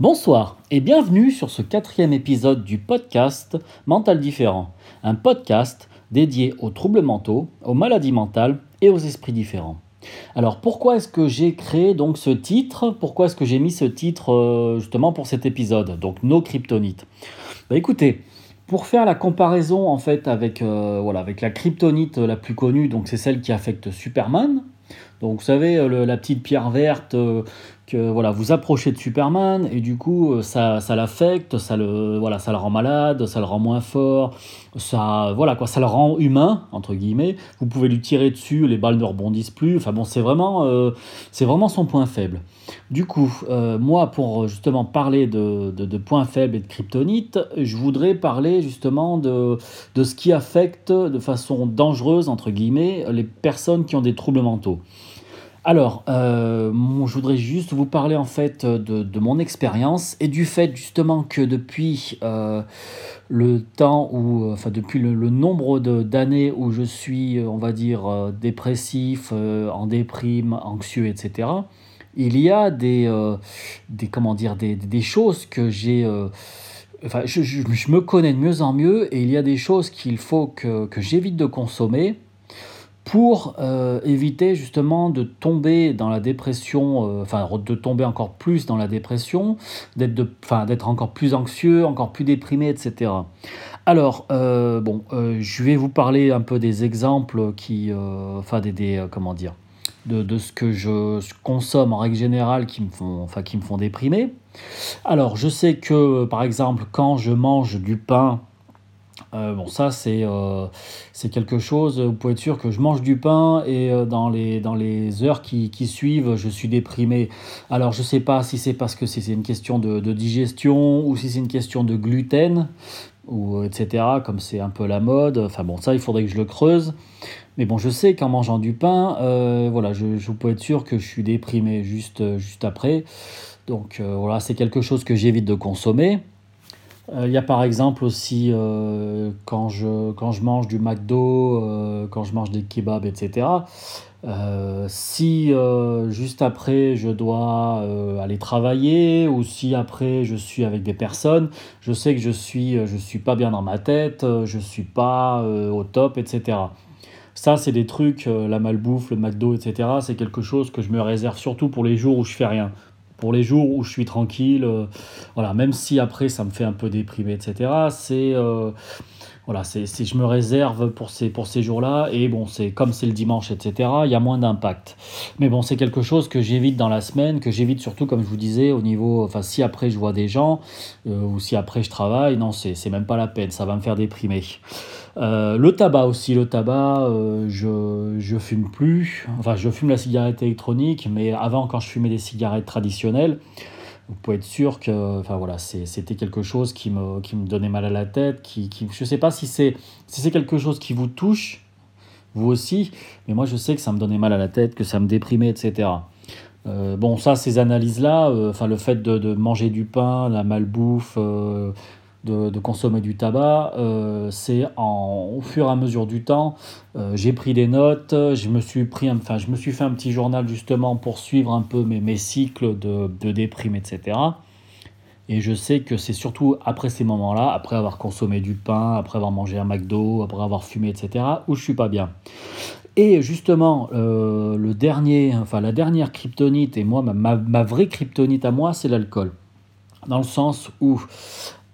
Bonsoir et bienvenue sur ce quatrième épisode du podcast Mental Différent, un podcast dédié aux troubles mentaux, aux maladies mentales et aux esprits différents. Alors pourquoi est-ce que j'ai créé donc ce titre? Pourquoi est-ce que j'ai mis ce titre euh, justement pour cet épisode? Donc nos kryptonites. Bah écoutez, pour faire la comparaison en fait avec, euh, avec la kryptonite la plus connue, donc c'est celle qui affecte Superman. Donc vous savez, euh, la petite pierre verte que voilà, vous approchez de Superman et du coup euh, ça, ça l'affecte, ça le voilà, ça le rend malade, ça le rend moins fort, ça voilà quoi, ça le rend humain entre guillemets. Vous pouvez lui tirer dessus, les balles ne rebondissent plus. Enfin bon, c'est vraiment euh, c'est vraiment son point faible. Du coup, euh, moi pour justement parler de, de, de, points faibles et de kryptonite, je voudrais parler justement de, de ce qui affecte de façon dangereuse entre guillemets les personnes qui ont des troubles mentaux. Alors, euh, je voudrais juste vous parler en fait de, mon expérience et du fait justement que depuis euh, le temps où, enfin depuis le, nombre d'années où je suis, on va dire, euh, dépressif, en déprime, anxieux, etc., il y a des, des comment dire, des, choses que j'ai... Je, me connais de mieux en mieux et il y a des choses qu'il faut que j'évite de consommer pour euh, éviter justement de tomber dans la dépression, euh, enfin de tomber encore plus dans la dépression, d'être encore plus anxieux, encore plus déprimé, etc. Alors, euh, bon, je vais vous parler un peu des exemples qui, enfin des, comment dire, de, ce que je consomme en règle générale qui me font déprimer. Alors, je sais que, par exemple, quand je mange du pain, euh, bon, ça, euh, c'est quelque chose, vous pouvez être sûr que je mange du pain et euh, dans, les, dans les heures qui, qui, suivent, je suis déprimé. Alors, je ne sais pas si c'est parce que c'est une question de, digestion ou si c'est une question de gluten, ou etc., comme c'est un peu la mode. Enfin bon, ça, il faudrait que je le creuse. Mais bon, je sais qu'en mangeant du pain, voilà, je, je peux être sûr que je suis déprimé juste, juste après. Donc voilà, c'est quelque chose que j'évite de consommer. Euh, il y a par exemple aussi euh, quand, je, quand je mange du McDo, euh, quand je mange des kebabs, etc. si juste après je dois aller travailler ou si après je suis avec des personnes, je sais que je suis, je suis pas bien dans ma tête, je suis pas au top, etc. Ça, c'est des trucs, la malbouffe, le McDo, etc. C'est quelque chose que je me réserve surtout pour les jours où je fais rien pour les jours où je suis tranquille, euh, voilà, même si après ça me fait un peu déprimer, etc. C'est euh, voilà, c'est je me réserve pour ces pour ces jours-là et bon, c'est comme c'est le dimanche, etc. Il y a moins d'impact. Mais bon, c'est quelque chose que j'évite dans la semaine, que j'évite surtout, comme je vous disais, au niveau, enfin, si après je vois des gens euh, ou si après je travaille, non, c'est même pas la peine, ça va me faire déprimer. Euh, le tabac aussi, le tabac, euh, je, je fume plus. Enfin, je fume la cigarette électronique, mais avant, quand je fumais des cigarettes traditionnelles, vous pouvez être sûr que enfin, voilà, c'était quelque chose qui me, qui me donnait mal à la tête. Qui, qui je ne sais pas si c'est si quelque chose qui vous touche, vous aussi, mais moi je sais que ça me donnait mal à la tête, que ça me déprimait, etc. Euh, bon, ça, ces analyses-là, enfin, le fait de, de, manger du pain, la malbouffe, de, consommer du tabac, euh, c'est au fur et à mesure du temps, euh, j'ai pris des notes, je me suis pris, enfin, je me suis fait un petit journal justement pour suivre un peu mes, mes cycles de, de déprime, etc. Et je sais que c'est surtout après ces moments-là, après avoir consommé du pain, après avoir mangé un McDo, après avoir fumé, etc., où je suis pas bien. Et justement, euh, le dernier, enfin la dernière kryptonite, et moi, ma, ma vraie kryptonite à moi, c'est l'alcool. Dans le sens où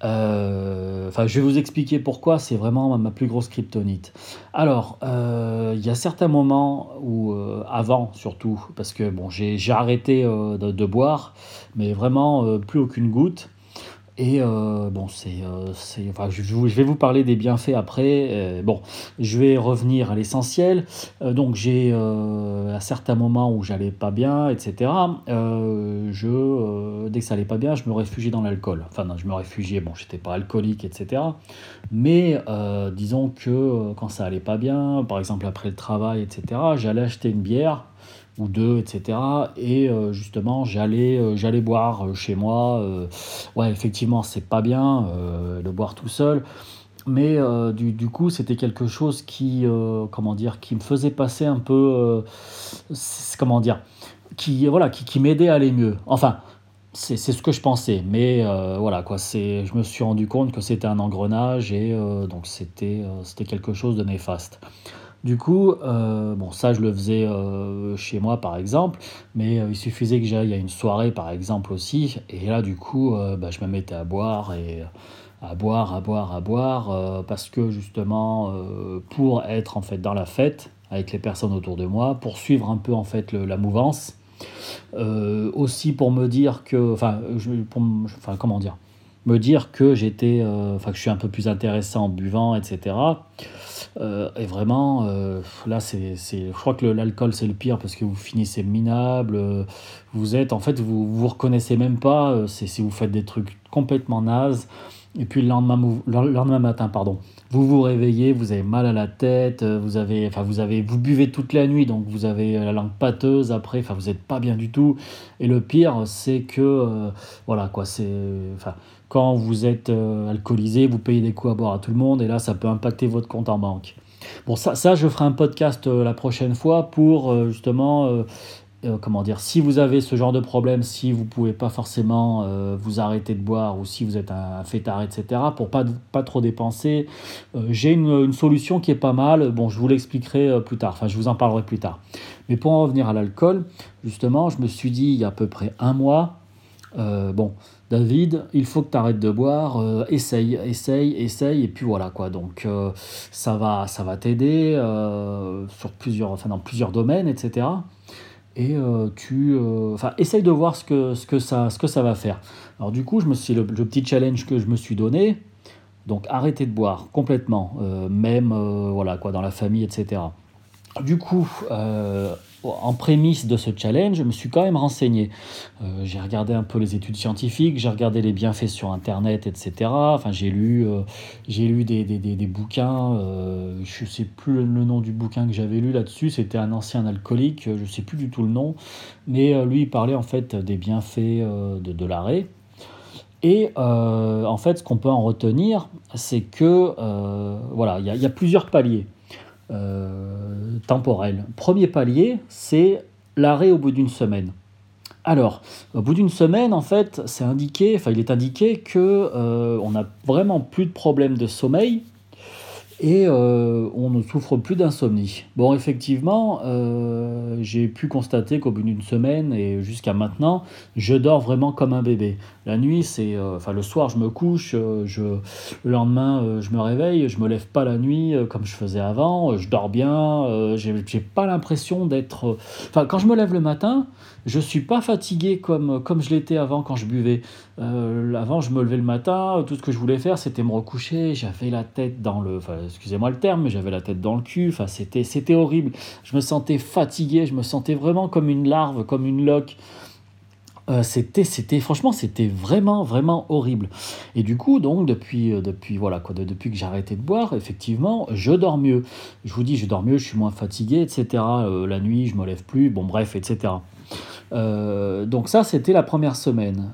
enfin, je vais vous expliquer pourquoi c'est vraiment ma plus grosse kryptonite. Alors, euh, il y a certains moments où, euh, avant surtout, parce que j'ai arrêté de, boire, mais vraiment plus aucune goutte. Et euh, bon, c'est, euh, enfin, je, je, vais vous parler des bienfaits après. Euh, bon, je vais revenir à l'essentiel. donc, j'ai à certains moments où j'allais pas bien, etc. je, dès que ça allait pas bien, je me réfugiais dans l'alcool. Enfin, non, je me réfugiais. Bon, j'étais pas alcoolique, etc. Mais disons que quand ça allait pas bien, par exemple après le travail, etc. J'allais acheter une bière deux, etc. Et euh, justement, j'allais euh, j'allais boire euh, chez moi. ouais, effectivement, c'est pas bien de boire tout seul. Mais du, coup, c'était quelque chose qui, comment dire, qui me faisait passer un peu, comment dire, qui, voilà, qui, m'aidait à aller mieux. Enfin, c'est ce que je pensais, mais voilà quoi. C'est, je me suis rendu compte que c'était un engrenage et donc c'était c'était quelque chose de néfaste. Du coup, bon ça je le faisais chez moi par exemple, mais il suffisait que j'aille à une soirée par exemple aussi, et là du coup bah, je me mettais à boire et à boire, à boire, à boire, parce que justement pour être en fait dans la fête avec les personnes autour de moi, pour suivre un peu en fait la mouvance euh, aussi pour me dire que, enfin, enfin comment dire, me dire que j'étais, euh, enfin que je suis un peu plus intéressant en buvant, etc. Euh, et vraiment, là, c'est, je crois que l'alcool c'est le pire parce que vous finissez minable. vous êtes, en fait, vous vous reconnaissez même pas. c'est si vous faites des trucs complètement nazes. Et puis le lendemain, le lendemain matin, pardon, vous vous réveillez, vous avez mal à la tête, euh, vous avez, enfin vous avez, vous buvez toute la nuit, donc vous avez la langue pâteuse après, enfin vous n'êtes pas bien du tout. Et le pire, c'est que, euh, voilà quoi, c'est, enfin quand vous êtes euh, alcoolisé, vous payez des coups à boire à tout le monde, et là ça peut impacter votre compte en banque. Bon, ça, ça je ferai un podcast la prochaine fois pour justement euh, comment dire, si vous avez ce genre de problème, si vous pouvez pas forcément euh, vous arrêter de boire ou si vous êtes un fêtard, etc., pour pas, pas trop dépenser, euh, j'ai une, une, solution qui est pas mal. Bon, je vous l'expliquerai plus tard, enfin, je vous en parlerai plus tard. Mais pour en revenir à l'alcool, justement, je me suis dit il y a à peu près un mois, bon, David, il faut que tu arrêtes de boire, essaye, essaye, essaye, et puis voilà quoi. Donc ça va, ça va t'aider sur plusieurs, dans plusieurs domaines, etc et euh, tu euh, enfin essaye de voir ce que, ça, va faire. Alors du coup, je me le, petit challenge que je me suis donné, donc arrêter de boire complètement, euh, même voilà quoi dans la famille, etc. Du coup, en prémisse de ce challenge, je me suis quand même renseigné. Euh, j'ai regardé un peu les études scientifiques, j'ai regardé les bienfaits sur Internet, etc. Enfin, j'ai lu, euh, j'ai lu des, des, des, bouquins. Euh, je ne sais plus le nom du bouquin que j'avais lu là-dessus. C'était un ancien alcoolique. Je ne sais plus du tout le nom. Mais lui, il parlait en fait des bienfaits de, de l'arrêt. Et en fait, ce qu'on peut en retenir, c'est que voilà, il y, a plusieurs paliers. Euh, temporel. Premier palier, c'est l'arrêt au bout d'une semaine. Alors, au bout d'une semaine, en fait, c'est indiqué, enfin, il est indiqué que euh, on n'a vraiment plus de problème de sommeil et euh, on ne souffre plus d'insomnie. Bon, effectivement, euh, j'ai pu constater qu'au bout d'une semaine et jusqu'à maintenant, je dors vraiment comme un bébé. La nuit, c'est, euh, enfin le soir, je me couche, je, le lendemain, je me réveille, je me lève pas la nuit comme je faisais avant, je dors bien, j'ai pas l'impression d'être, enfin quand je me lève le matin, je suis pas fatigué comme, comme je l'étais avant quand je buvais. Euh, avant, je me levais le matin, tout ce que je voulais faire, c'était me recoucher. J'avais la tête dans le. Enfin, excusez-moi le terme, mais j'avais la tête dans le cul. Enfin, c'était, c'était horrible. Je me sentais fatigué, je me sentais vraiment comme une larve, comme une loque. Euh, c'était, c'était, franchement, c'était vraiment, vraiment horrible. Et du coup, donc, depuis, euh, depuis, voilà, quoi, depuis que j'ai arrêté de boire, effectivement, je dors mieux. Je vous dis, je dors mieux, je suis moins fatigué, etc. la nuit, je me lève plus, bon, bref, etc. Euh, donc ça, c'était la première semaine.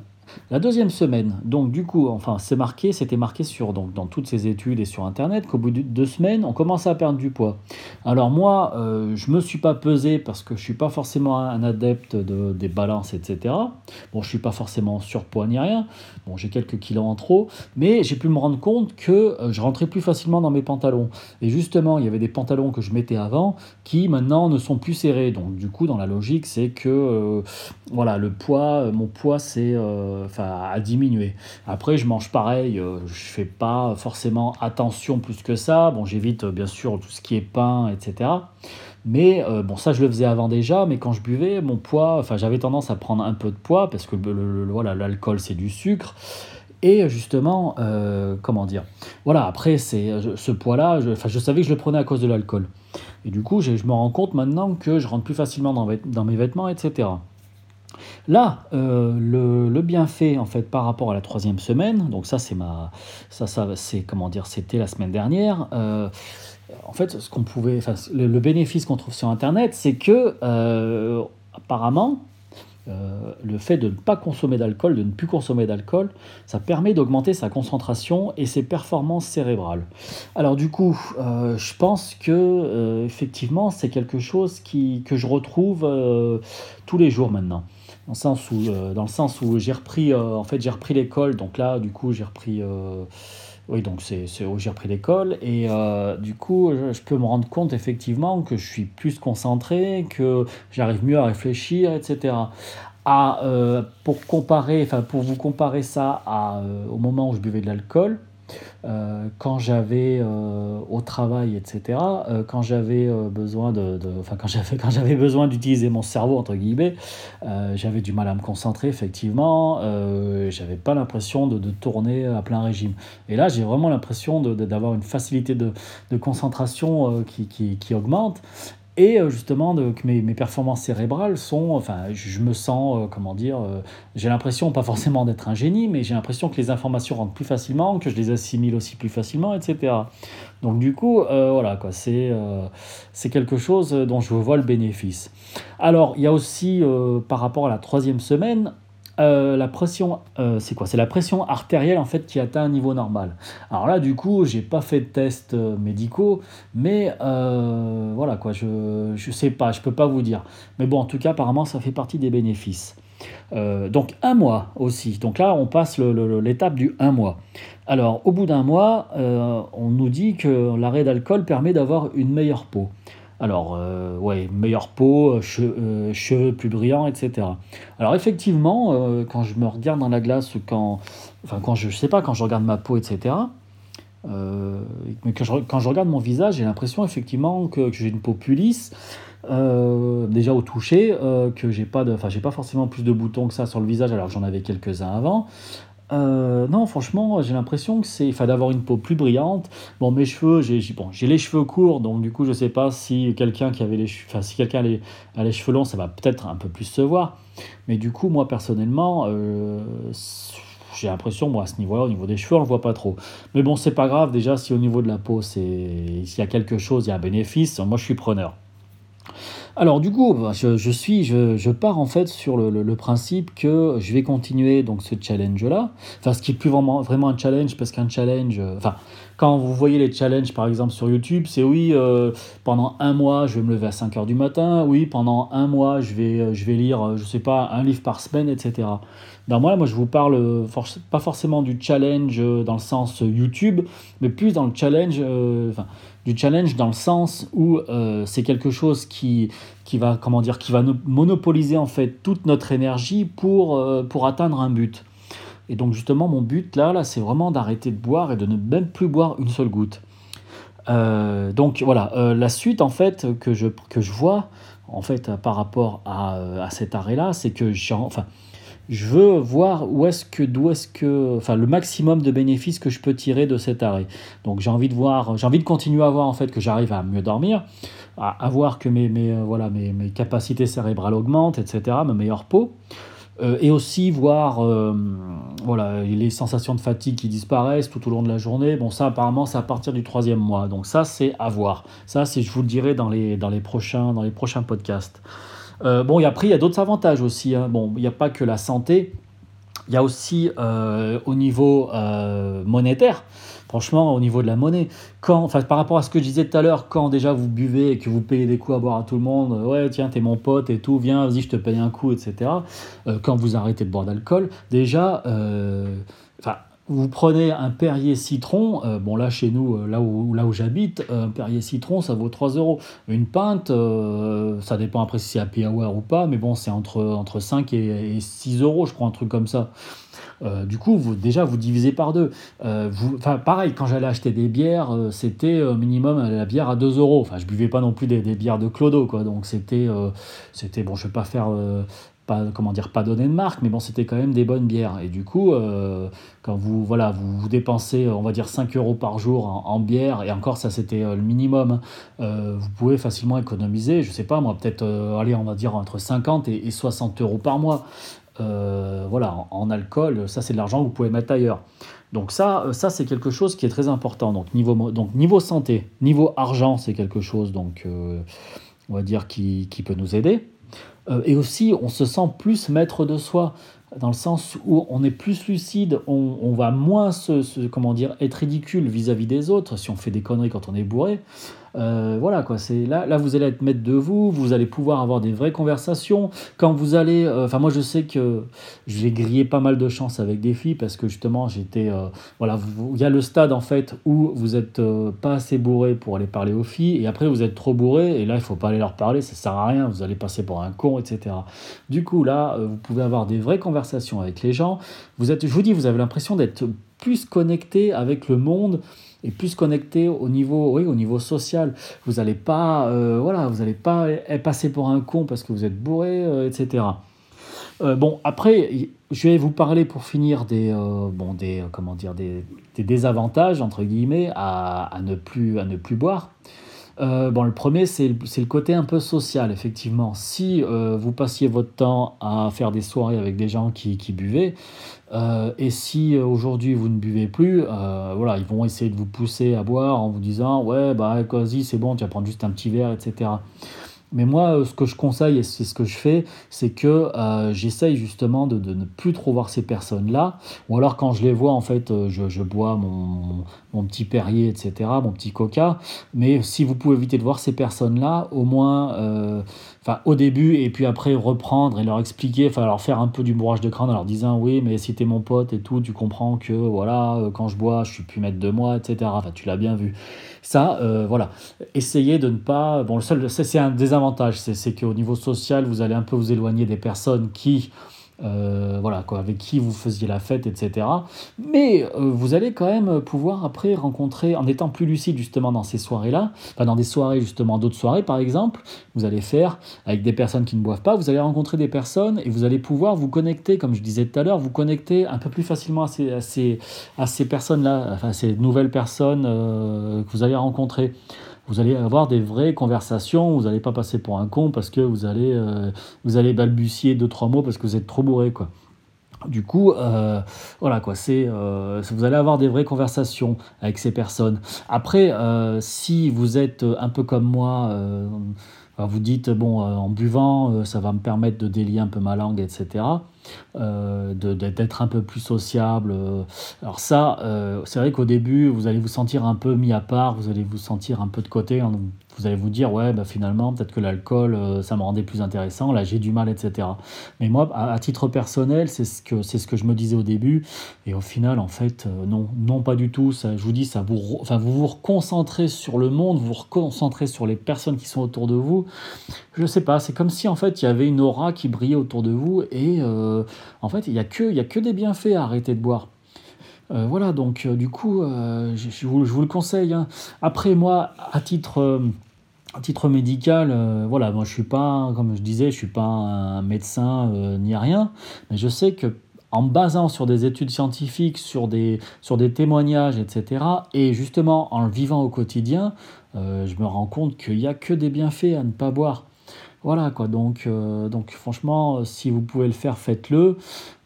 La deuxième semaine, donc du coup, enfin, c'est marqué, c'était marqué sur, donc, dans toutes ces études et sur Internet qu'au bout de deux semaines, on commençait à perdre du poids. Alors moi, euh, je me suis pas pesé parce que je suis pas forcément un adepte de, des balances, etc. Bon, je suis pas forcément surpoids ni rien. Bon, j'ai quelques kilos en trop, mais j'ai pu me rendre compte que euh, je rentrais plus facilement dans mes pantalons. Et justement, il y avait des pantalons que je mettais avant qui maintenant ne sont plus serrés. Donc du coup, dans la logique, c'est que euh, voilà, le poids, mon poids, c'est à diminuer. Après, je mange pareil, euh, je fais pas forcément attention plus que ça. Bon, j'évite euh, bien sûr tout ce qui est pain, etc. Mais euh, bon, ça je le faisais avant déjà, mais quand je buvais, mon poids, enfin j'avais tendance à prendre un peu de poids parce que l'alcool c'est du sucre. Et justement, comment dire? Voilà, après, c'est ce poids-là, je, je savais que je le prenais à cause de l'alcool. Et du coup, je, me rends compte maintenant que je rentre plus facilement dans mes vêtements, etc. Là, euh, le, bienfait en fait par rapport à la troisième semaine, donc ça c'est ma, ça, ça c'est comment dire, c'était la semaine dernière. Euh, en fait, ce qu'on pouvait, le, bénéfice qu'on trouve sur Internet, c'est que euh, apparemment, le fait de ne pas consommer d'alcool, de ne plus consommer d'alcool, ça permet d'augmenter sa concentration et ses performances cérébrales. Alors du coup, je pense que effectivement, c'est quelque chose qui, que je retrouve tous les jours maintenant. Dans le sens où, dans le sens où j'ai repris, en fait, j'ai repris l'école. Donc là, du coup, j'ai repris. oui, donc c'est où j'ai repris l'école. Et du coup, je, peux me rendre compte effectivement que je suis plus concentré, que j'arrive mieux à réfléchir, etc. À, pour, comparer, pour vous comparer ça à, au moment où je buvais de l'alcool, euh, quand j'avais euh, au travail, etc., euh, quand j'avais besoin de, enfin quand j'avais quand j'avais besoin d'utiliser mon cerveau entre guillemets, j'avais du mal à me concentrer effectivement. j'avais pas l'impression de, de, tourner à plein régime. Et là, j'ai vraiment l'impression d'avoir une facilité de, de concentration qui, qui, qui, augmente et euh, justement que mes, mes, performances cérébrales sont, enfin, je, me sens, euh, comment dire, euh, j'ai l'impression, pas forcément d'être un génie, mais j'ai l'impression que les informations rentrent plus facilement, que je les assimile aussi plus facilement, etc. Donc du coup, voilà, quoi, c'est c'est quelque chose dont je vois le bénéfice. Alors, il y a aussi, par rapport à la troisième semaine, euh, la pression, euh, c'est quoi? C'est la pression artérielle en fait qui atteint un niveau normal. Alors là, du coup, j'ai pas fait de tests euh, médicaux, mais voilà quoi, je je sais pas, je peux pas vous dire. Mais bon, en tout cas, apparemment, ça fait partie des bénéfices. donc un mois aussi. Donc là, on passe l'étape du un mois. Alors au bout d'un mois, on nous dit que l'arrêt d'alcool permet d'avoir une meilleure peau. Alors, euh, ouais, meilleure peau, euh, euh, cheveux, plus brillants, etc. Alors, effectivement, quand je me regarde dans la glace, quand, enfin, quand je, sais pas, quand je regarde ma peau, etc., mais quand je, regarde mon visage, j'ai l'impression effectivement que, j'ai une peau plus lisse, déjà au toucher, que j'ai pas, de, j'ai pas forcément plus de boutons que ça sur le visage, alors que j'en avais quelques-uns avant. Euh, non, franchement, j'ai l'impression que c'est, enfin, d'avoir une peau plus brillante. Bon, mes cheveux, j'ai, bon, j'ai les cheveux courts, donc du coup, je sais pas si quelqu'un qui avait les, enfin, si quelqu'un a les, cheveux longs, ça va peut-être un peu plus se voir. Mais du coup, moi personnellement, euh, j'ai l'impression, moi, à ce niveau-là, au niveau des cheveux, on le voit pas trop. Mais bon, c'est pas grave. Déjà, si au niveau de la peau, c'est, s'il y a quelque chose, il y a un bénéfice, moi, je suis preneur. Alors du coup, bah, je, suis, je, pars en fait sur le, principe que je vais continuer donc ce challenge-là. Enfin, ce qui est plus vraiment, vraiment un challenge, parce qu'un challenge, euh, enfin, quand vous voyez les challenges par exemple sur YouTube, c'est oui, euh, pendant un mois, je vais me lever à 5 heures du matin, oui, pendant un mois, je vais, euh, je vais lire, je sais pas, un livre par semaine, etc. Dans moi, moi, je vous parle pas forcément du challenge dans le sens YouTube, mais plus dans le challenge, enfin, du challenge dans le sens où c'est quelque chose qui, qui va, comment dire, qui va monopoliser en fait toute notre énergie pour, euh, pour atteindre un but. Et donc justement, mon but là, là c'est vraiment d'arrêter de boire et de ne même plus boire une seule goutte. Euh, donc voilà, euh, la suite en fait que je, que je vois en fait par rapport à, à cet arrêt-là, c'est que j'ai, enfin, je veux voir où est-ce que, d'où est-ce que, enfin, le maximum de bénéfices que je peux tirer de cet arrêt. Donc j'ai envie de voir, j'ai envie de continuer à voir en fait que j'arrive à mieux dormir, à, voir que mes, mes, euh, voilà, mes, mes, capacités cérébrales augmentent, etc., ma meilleure peau. Euh, et aussi voir euh, voilà, les sensations de fatigue qui disparaissent tout au long de la journée. Bon, ça, apparemment, c'est à partir du troisième mois. Donc ça, c'est à voir. Ça, c'est, je vous le dirai dans les, dans les, prochains, dans les prochains podcasts. Euh, bon, et après, il y a d'autres avantages aussi. Hein. Bon, il n'y a pas que la santé. Il y a aussi au niveau monétaire franchement, au niveau de la monnaie, quand, par rapport à ce que je disais tout à l'heure, quand déjà vous buvez et que vous payez des coups à boire à tout le monde, euh, ouais, tiens, t'es mon pote et tout, viens, vas-y, je te paye un coup, etc. Euh, quand vous arrêtez de boire d'alcool, déjà, euh, enfin, vous prenez un Perrier citron, bon là chez nous, là où, là où j'habite, un Perrier citron ça vaut 3 euros. Une pinte, ça dépend après si c'est à Piaware ou pas, mais bon c'est entre, entre 5 et, et 6 euros je crois, un truc comme ça. Euh, du coup, vous, déjà, vous divisez par deux. Euh, pareil, quand j'allais acheter des bières, euh, c'était minimum la bière à 2 euros. Enfin, je buvais pas non plus des, bières de Clodo, quoi. Donc, c'était, c'était bon, je vais pas faire pas comment dire pas donner de marque mais bon c'était quand même des bonnes bières et du coup quand vous voilà vous, dépensez on va dire 5 euros par jour en, bière et encore ça c'était le minimum vous pouvez facilement économiser je sais pas moi peut-être aller on va dire entre 50 et, et 60 euros par mois euh, voilà, en, alcool, ça c'est de l'argent que vous pouvez mettre ailleurs. Donc ça, euh, ça c'est quelque chose qui est très important. Donc niveau, niveau santé, niveau argent, c'est quelque chose donc euh, on va dire qui, peut nous aider. Et aussi, on se sent plus maître de soi dans le sens où on est plus lucide, on, on va moins se, comment dire être ridicule vis-à-vis des autres si on fait des conneries quand on est bourré. Euh, voilà quoi, c'est là, là vous allez être maître de vous, vous allez pouvoir avoir des vraies conversations. Quand vous allez, euh, enfin moi je sais que j'ai grillé pas mal de chance avec des filles parce que justement j'étais, euh, voilà, il y a le stade en fait où vous êtes pas assez bourré pour aller parler aux filles et après vous êtes trop bourré et là il faut pas aller leur parler, ça sert à rien, vous allez passer pour un con, etc. Du coup là vous pouvez avoir des vraies conversations avec les gens. Vous êtes, je vous dis, vous avez l'impression d'être plus connecté avec le monde et plus connecté au niveau, oui, au niveau social. Vous n'allez pas, euh, voilà, vous pas passer pour un con parce que vous êtes bourré, euh, etc. Euh, bon, après, je vais vous parler pour finir des, bon, des, comment dire, des, des, désavantages entre guillemets à, à, ne plus, à ne plus boire. Bon, le premier, c'est le côté un peu social, effectivement. Si vous passiez votre temps à faire des soirées avec des gens qui, qui buvaient, euh, et si euh, aujourd'hui vous ne buvez plus, euh, voilà, ils vont essayer de vous pousser à boire en vous disant ouais bah vas-y c'est bon, tu vas prendre juste un petit verre, etc. Mais moi, ce que je conseille, et c'est ce que je fais, c'est que j'essaye justement de, ne plus trop voir ces personnes-là. Ou alors quand je les vois, en fait, je, je bois mon, mon, petit Perrier, etc., mon petit Coca. Mais si vous pouvez éviter de voir ces personnes-là, au moins enfin au début et puis après reprendre et leur expliquer, enfin leur faire un peu du bourrage de crâne en leur disant oui mais si t'es mon pote et tout, tu comprends que voilà euh, quand je bois je suis plus maître de moi, etc. Enfin tu l'as bien vu. Ça, euh, voilà, essayez de ne pas. Bon le seul, c'est un désavantage, c'est qu'au niveau social vous allez un peu vous éloigner des personnes qui euh, voilà, quoi, avec qui vous faisiez la fête, etc. Mais euh, vous allez quand même pouvoir après rencontrer, en étant plus lucide justement dans ces soirées-là, enfin dans des soirées justement, d'autres soirées par exemple, vous allez faire avec des personnes qui ne boivent pas, vous allez rencontrer des personnes et vous allez pouvoir vous connecter, comme je disais tout à l'heure, vous connecter un peu plus facilement à ces, à ces, à ces personnes-là, enfin ces nouvelles personnes euh, que vous allez rencontrer vous allez avoir des vraies conversations, vous n'allez pas passer pour un con parce que vous allez, euh, vous allez balbutier deux, trois mots parce que vous êtes trop bourré. Quoi. Du coup, euh, voilà quoi, c'est, euh, vous allez avoir des vraies conversations avec ces personnes. Après, si vous êtes un peu comme moi, vous dites, bon, en buvant, ça va me permettre de délier un peu ma langue, etc. Euh, d'être un peu plus sociable. Alors ça, euh, c'est vrai qu'au début, vous allez vous sentir un peu mis à part, vous allez vous sentir un peu de côté, vous allez vous dire, ouais, bah finalement, peut-être que l'alcool, euh, ça me rendait plus intéressant, là j'ai du mal, etc. Mais moi, à, titre personnel, c'est ce, que, ce que je me disais au début, et au final, en fait, non, non pas du tout, ça, je vous dis, ça vous, enfin, vous vous reconcentrez sur le monde, vous vous reconcentrez sur les personnes qui sont autour de vous, je sais pas, c'est comme si en fait, il y avait une aura qui brillait autour de vous, et... Euh, en fait, il n'y a, a que des bienfaits à arrêter de boire. Euh, voilà, donc euh, du coup, je, vous, le conseille. Hein. Après, moi, à titre, à titre médical, voilà, moi je suis pas, comme je disais, je suis pas un médecin ni rien, mais je sais que en basant sur des études scientifiques, sur des, sur des témoignages, etc., et justement en le vivant au quotidien, je me rends compte qu'il n'y a que des bienfaits à ne pas boire. Voilà quoi, donc, euh, donc franchement, si vous pouvez le faire, faites-le.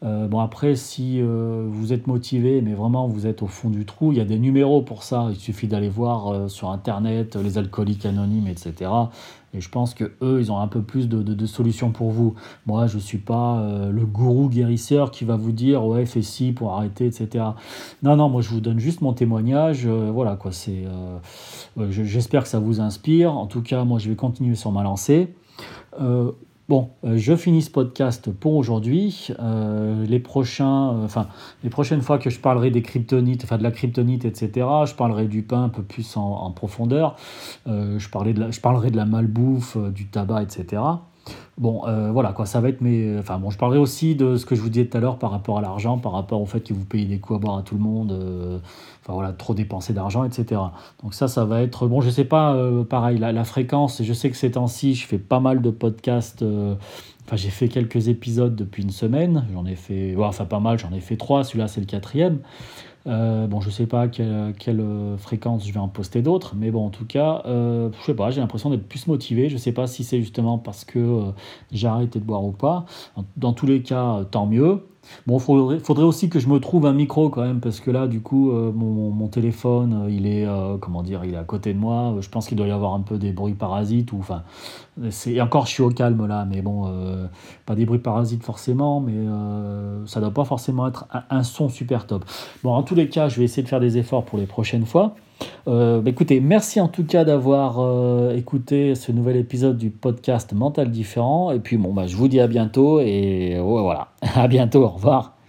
Euh, bon après, si euh, vous êtes motivé, mais vraiment vous êtes au fond du trou, il y a des numéros pour ça. Il suffit d'aller voir sur internet les alcooliques anonymes, etc. Et je pense que eux, ils ont un peu plus de, de, solutions pour vous. Moi, je ne suis pas le gourou guérisseur qui va vous dire ouais fais ci pour arrêter, etc. Non non, moi je vous donne juste mon témoignage. voilà quoi, c'est. J'espère que ça vous inspire. En tout cas, moi je vais continuer sur ma lancée. Euh, bon, euh, je finis ce podcast pour aujourd'hui. Euh, les prochaines fois que je parlerai des kryptonites, enfin de la kryptonite, etc. Je parlerai du pain un peu plus en, profondeur. je parlerai de la malbouffe, du tabac, etc. Bon, euh, voilà, quoi, ça va être mes. Enfin, bon, je parlerai aussi de ce que je vous disais tout à l'heure par rapport à l'argent, par rapport au fait que vous payez des coups à boire à tout le monde, euh, enfin voilà, trop dépenser d'argent, etc. Donc, ça, ça va être. Bon, je sais pas, euh, pareil, la, la, fréquence, je sais que ces temps-ci, je fais pas mal de podcasts. Enfin, j'ai fait quelques épisodes depuis une semaine, j'en ai fait. enfin, pas mal, j'en ai fait trois, celui-là, c'est le quatrième. Euh, bon, je sais pas quelle, quelle, fréquence je vais en poster d'autres, mais bon, en tout cas, euh, je sais pas, j'ai l'impression d'être plus motivé. Je sais pas si c'est justement parce que euh, j'ai arrêté de boire ou pas. Dans tous les cas, tant mieux. Bon, il faudrait, aussi que je me trouve un micro quand même, parce que là, du coup, euh, mon, téléphone, il est, comment dire, il est à côté de moi. Je pense qu'il doit y avoir un peu des bruits parasites, ou enfin, c'est encore, je suis au calme là, mais bon, pas des bruits parasites forcément, mais ça doit pas forcément être un, son super top. Bon, en tous les cas, je vais essayer de faire des efforts pour les prochaines fois. Euh, bah, écoutez, merci en tout cas d'avoir euh, écouté ce nouvel épisode du podcast Mental Différent. Et puis bon, bah, je vous dis à bientôt et voilà, à bientôt, au revoir.